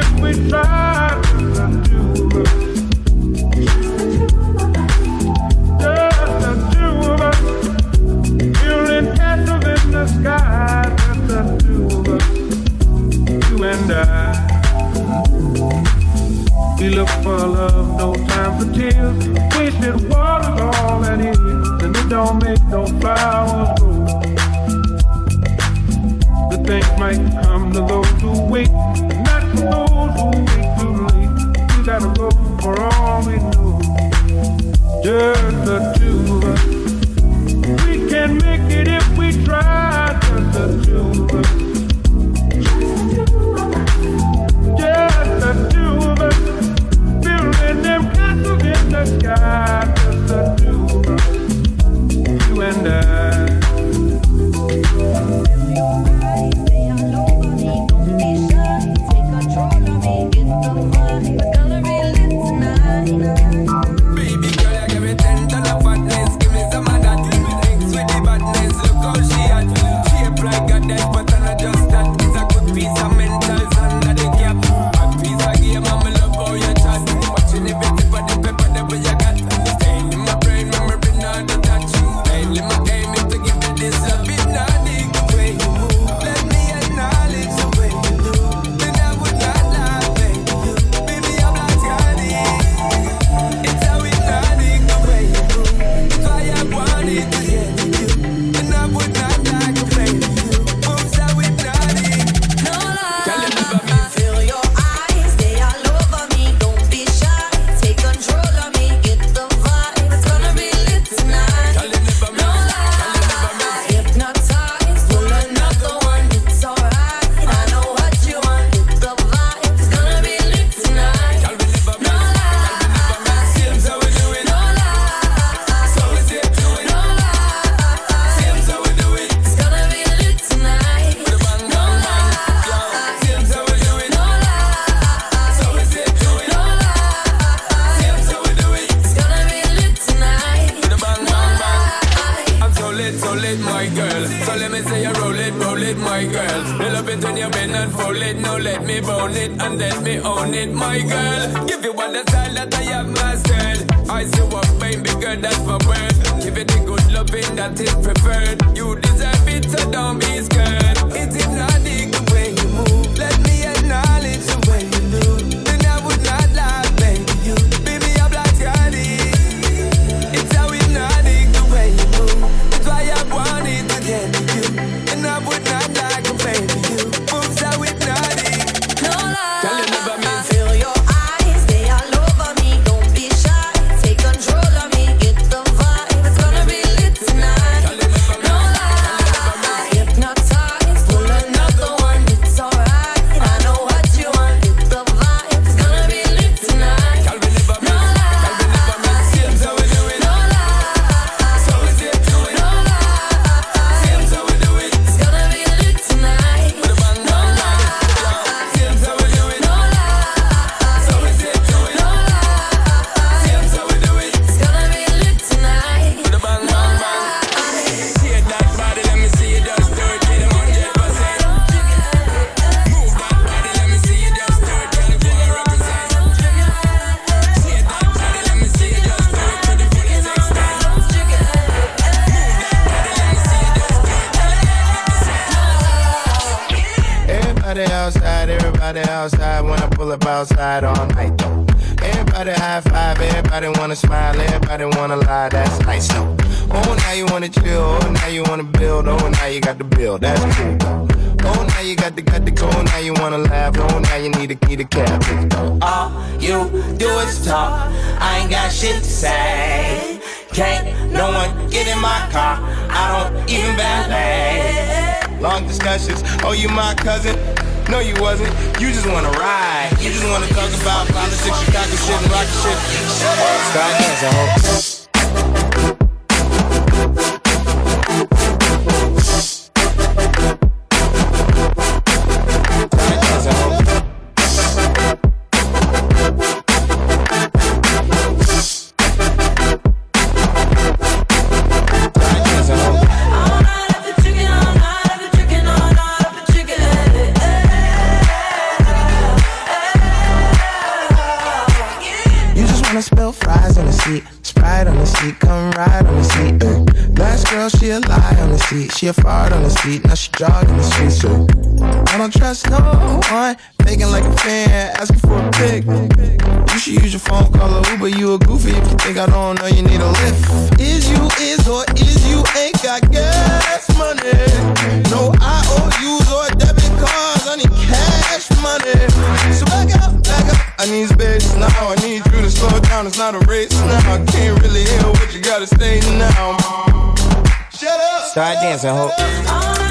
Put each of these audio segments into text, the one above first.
if we try. it and let me own it, my girl. Give you all the style that I have mastered. I see what baby girl, that's my word. Give it the good loving that is preferred. You deserve it, so don't be scared. Long discussions, oh, you my cousin? No, you wasn't. You just wanna ride. You just wanna talk about politics, Chicago shit, and rock shit. Start dancing, hope. She a fart on the seat, now she jogging the streets. So I don't trust no one, faking like a fan, asking for a pic. You should use your phone, call a Uber. You a goofy if you think I don't know you need a lift. Is you is or is you ain't got gas money? No IOUs or debit cards, I need cash money. So back up, back up. I need space now. I need you to slow down. It's not a race now. I can't really hear what you gotta say now. Start dancing, hope.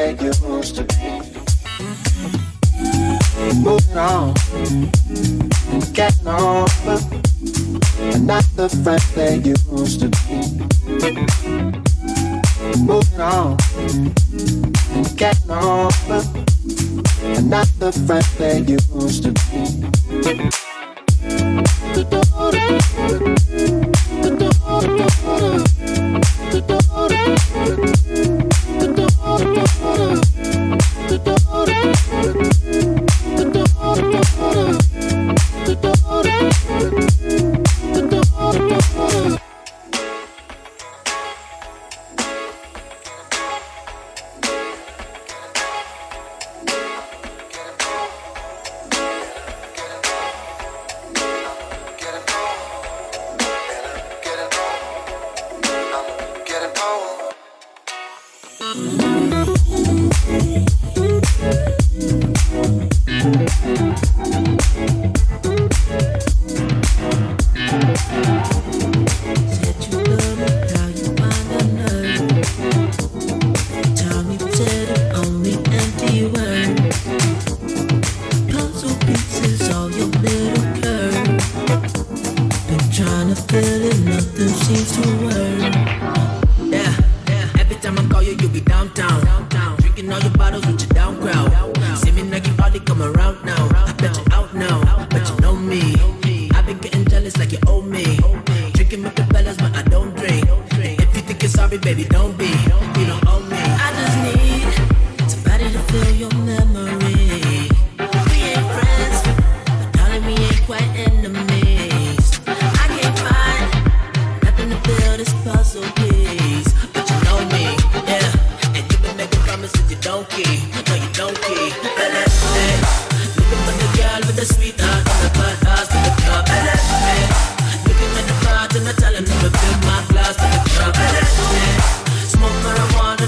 way you used to be. Moving on, getting over, and not the friend they used to be. Moving on, getting over, and not the friend they used to be.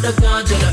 the gondola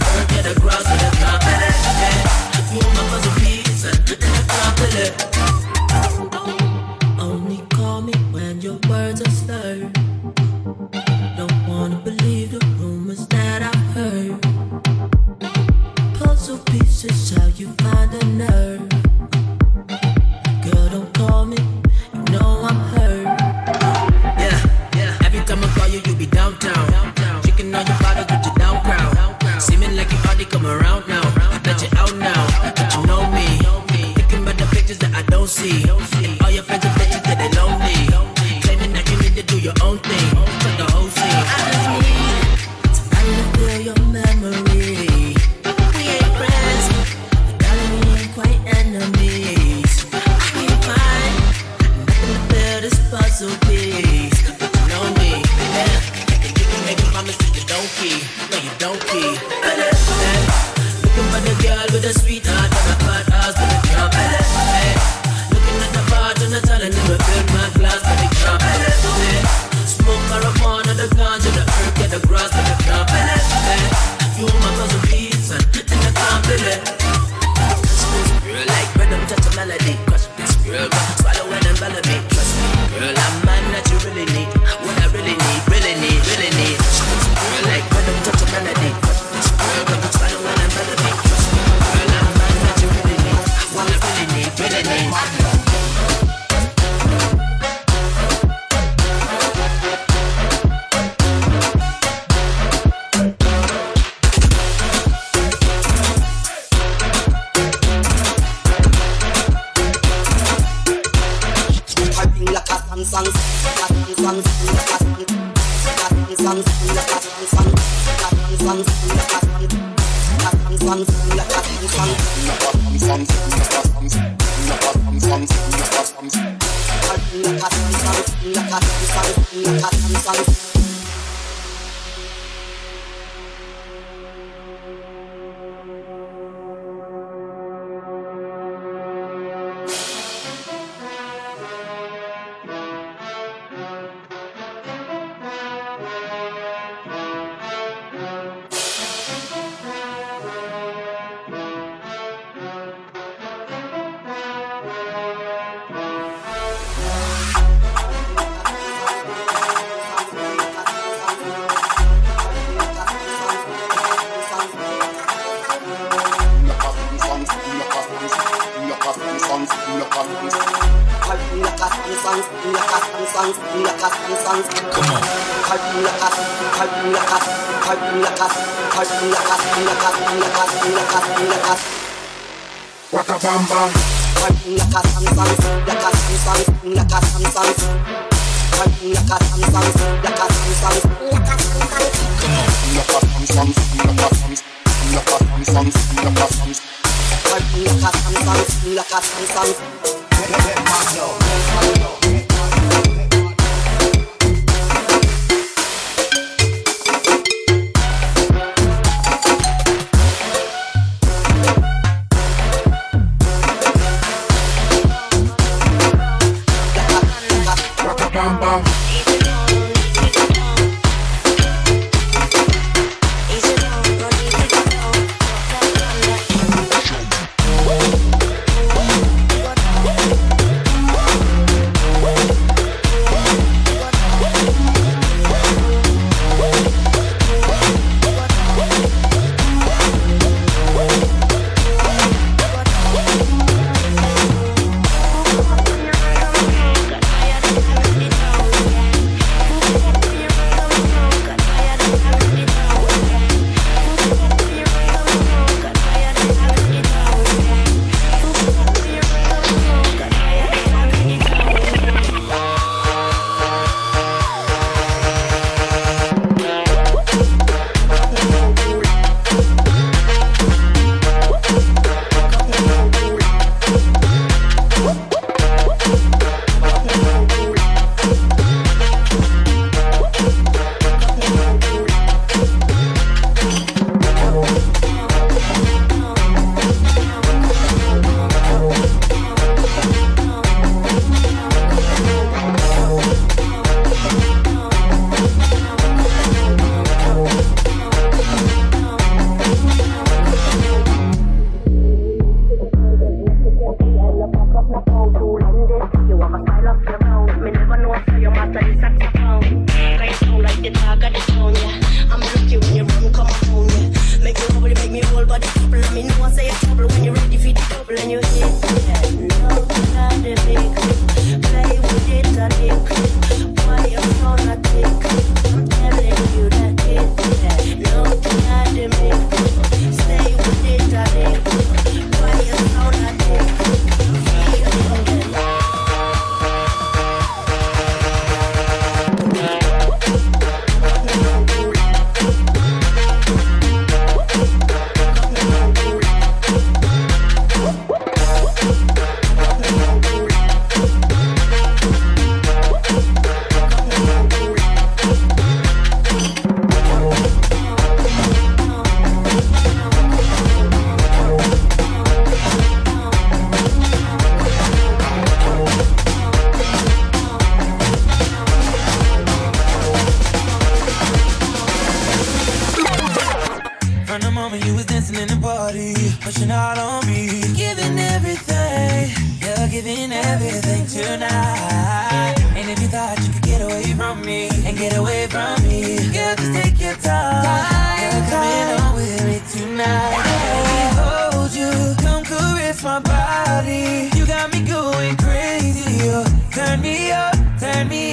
turn me up, turn me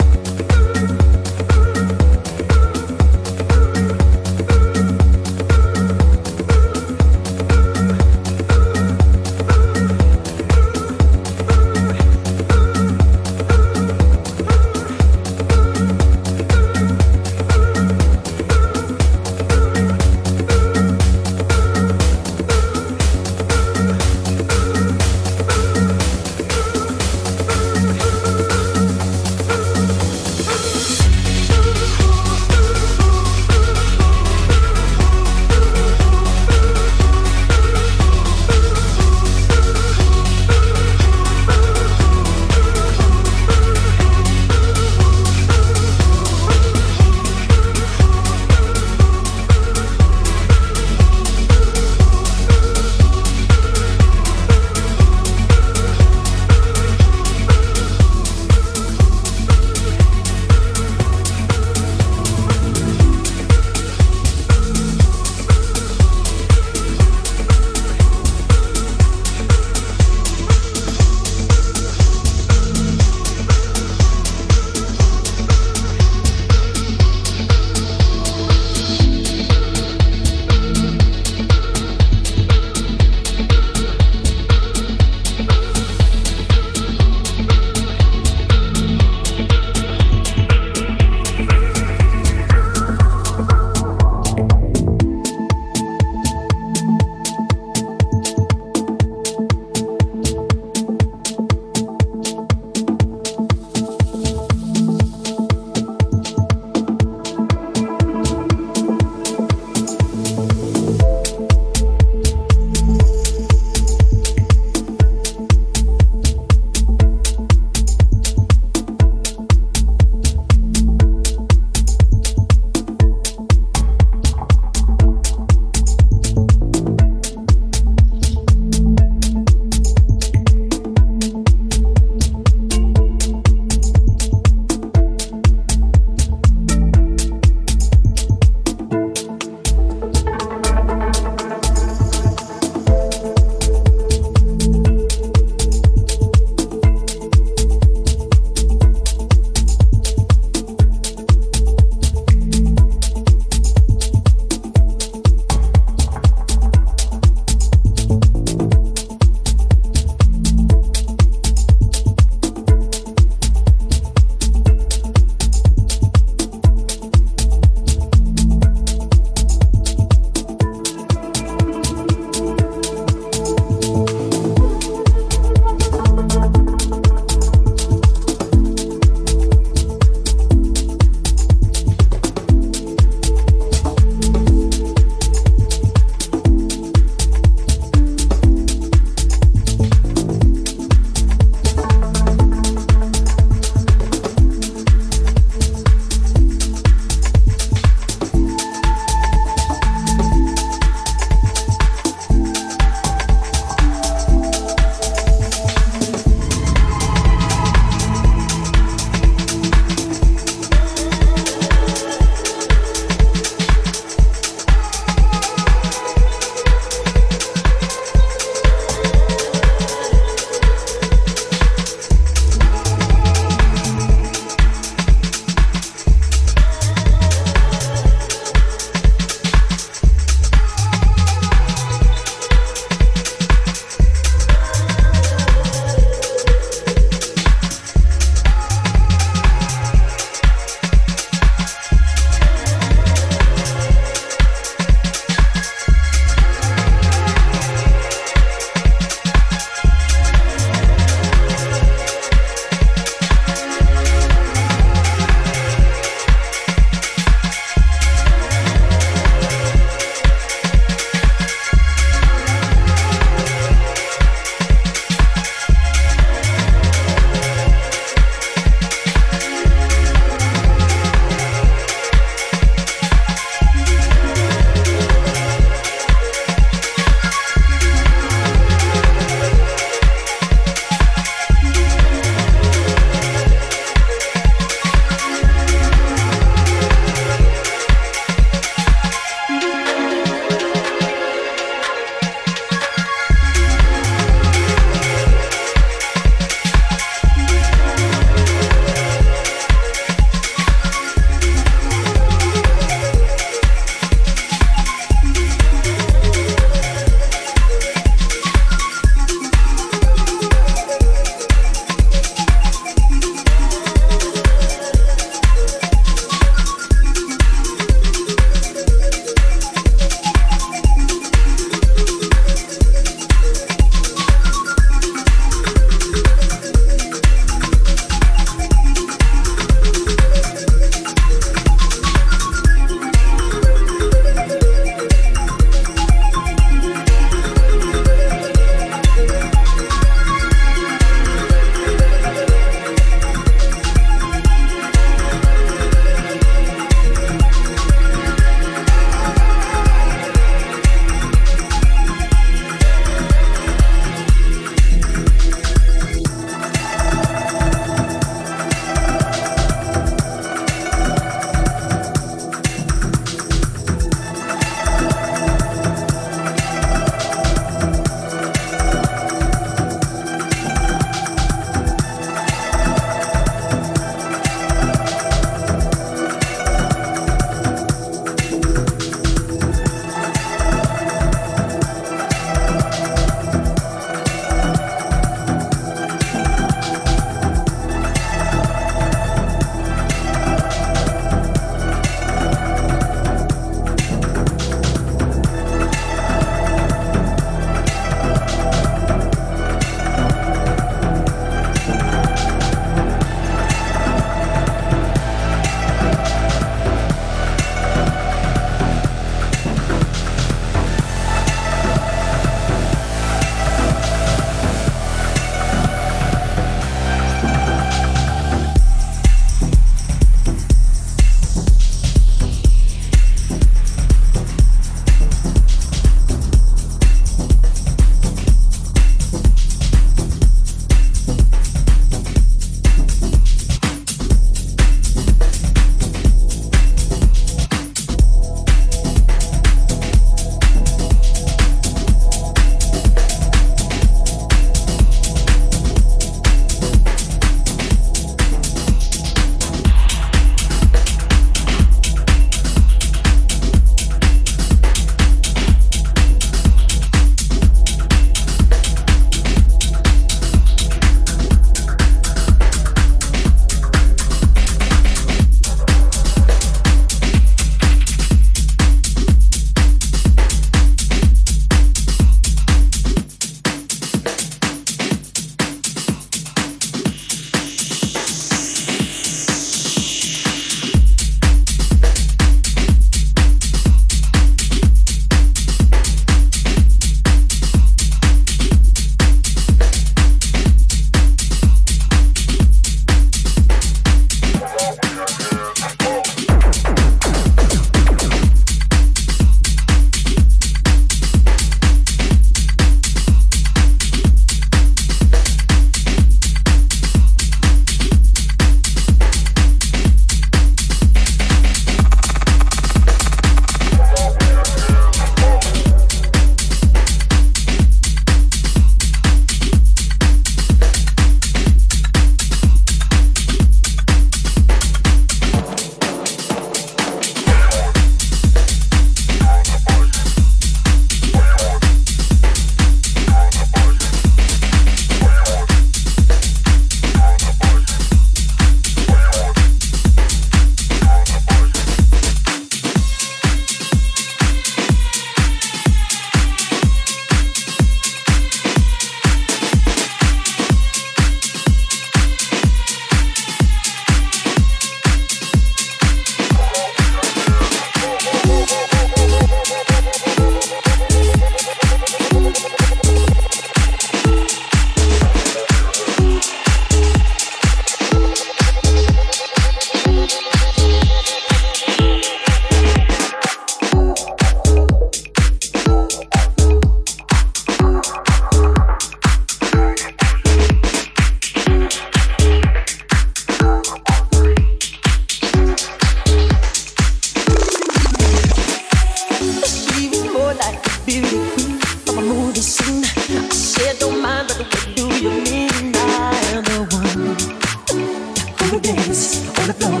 on the floor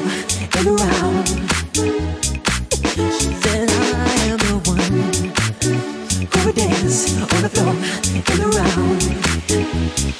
and around. I am the one who dance on the floor and around.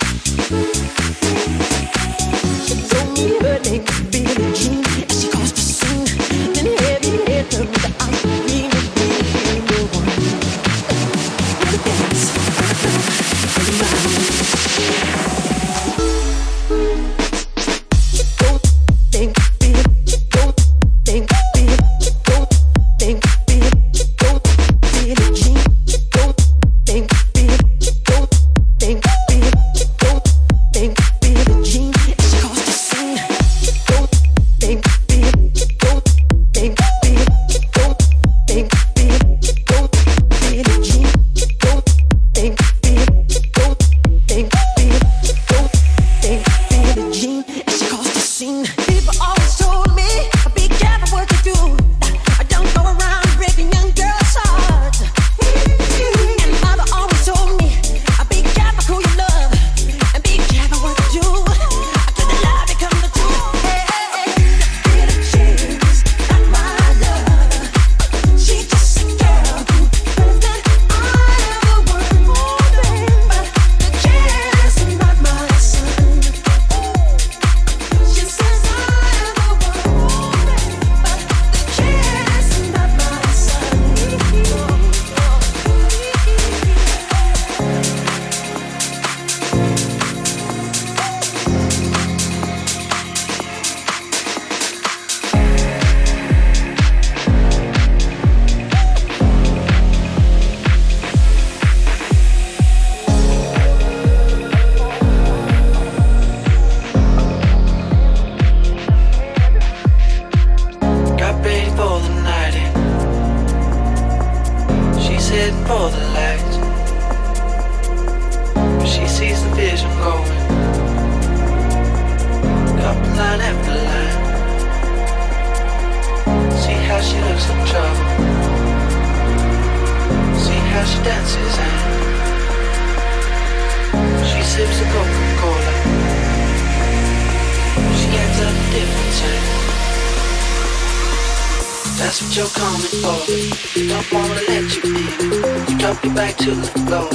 what you're coming for. You don't wanna let you in. You drop your back to the floor.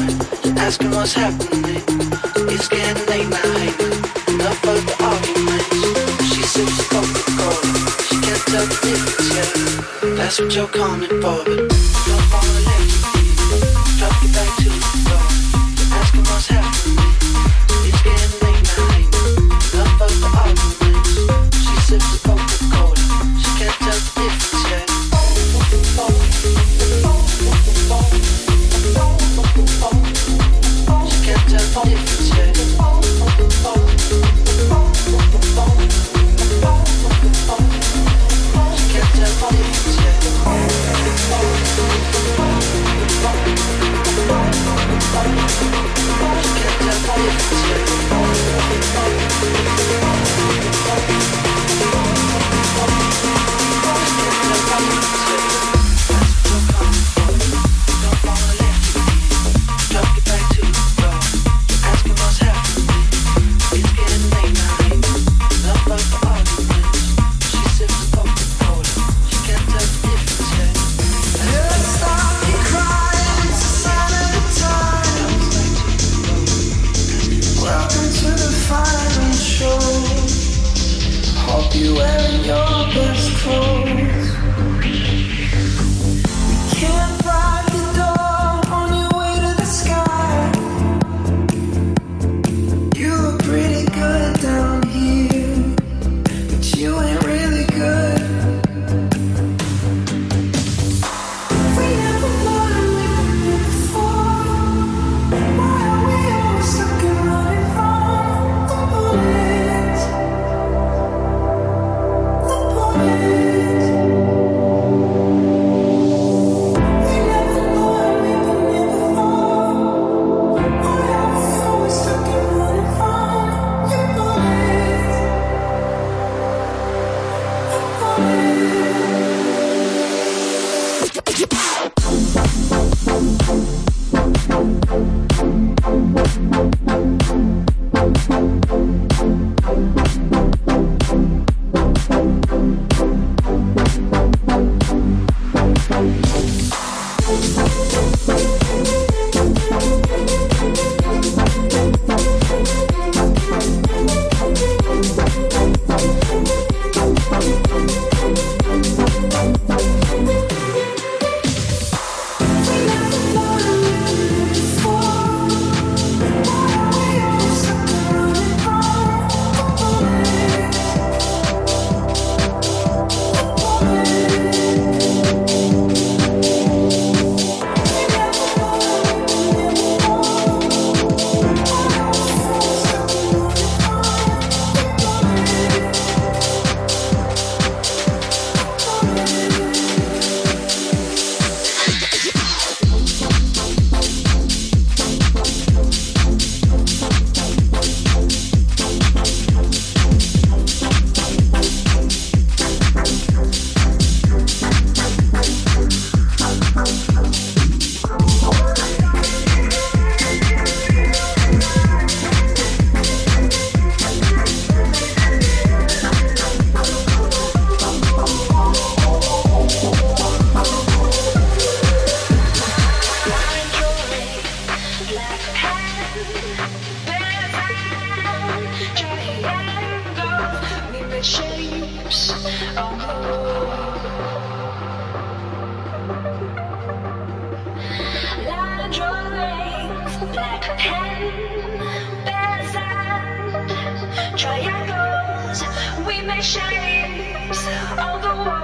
You're asking what's happening. It's getting late now. Enough of the arguments. She sips a Coca-Cola. She can't tell the difference yet. That's what you're coming for, you don't wanna let you in. Drop your back to the floor. You're asking what's happening. shapes, all the world.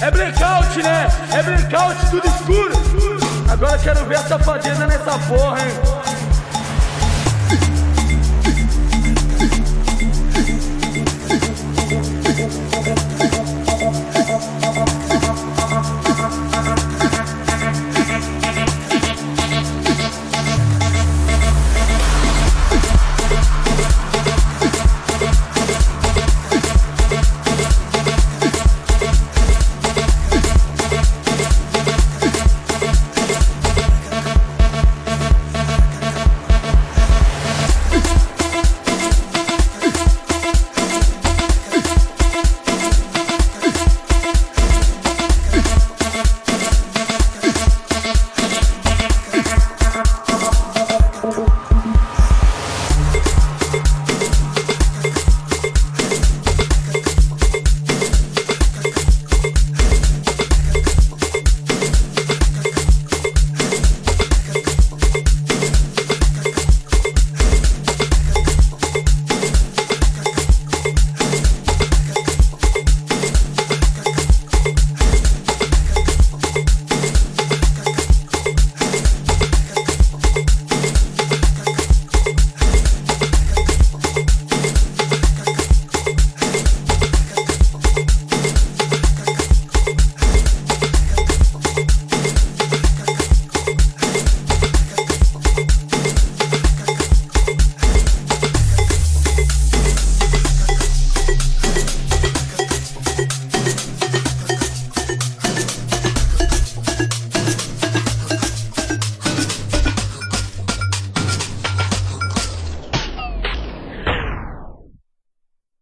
É blackout, né? É blackout, tudo escuro. Agora quero ver a safadeza nessa porra, hein?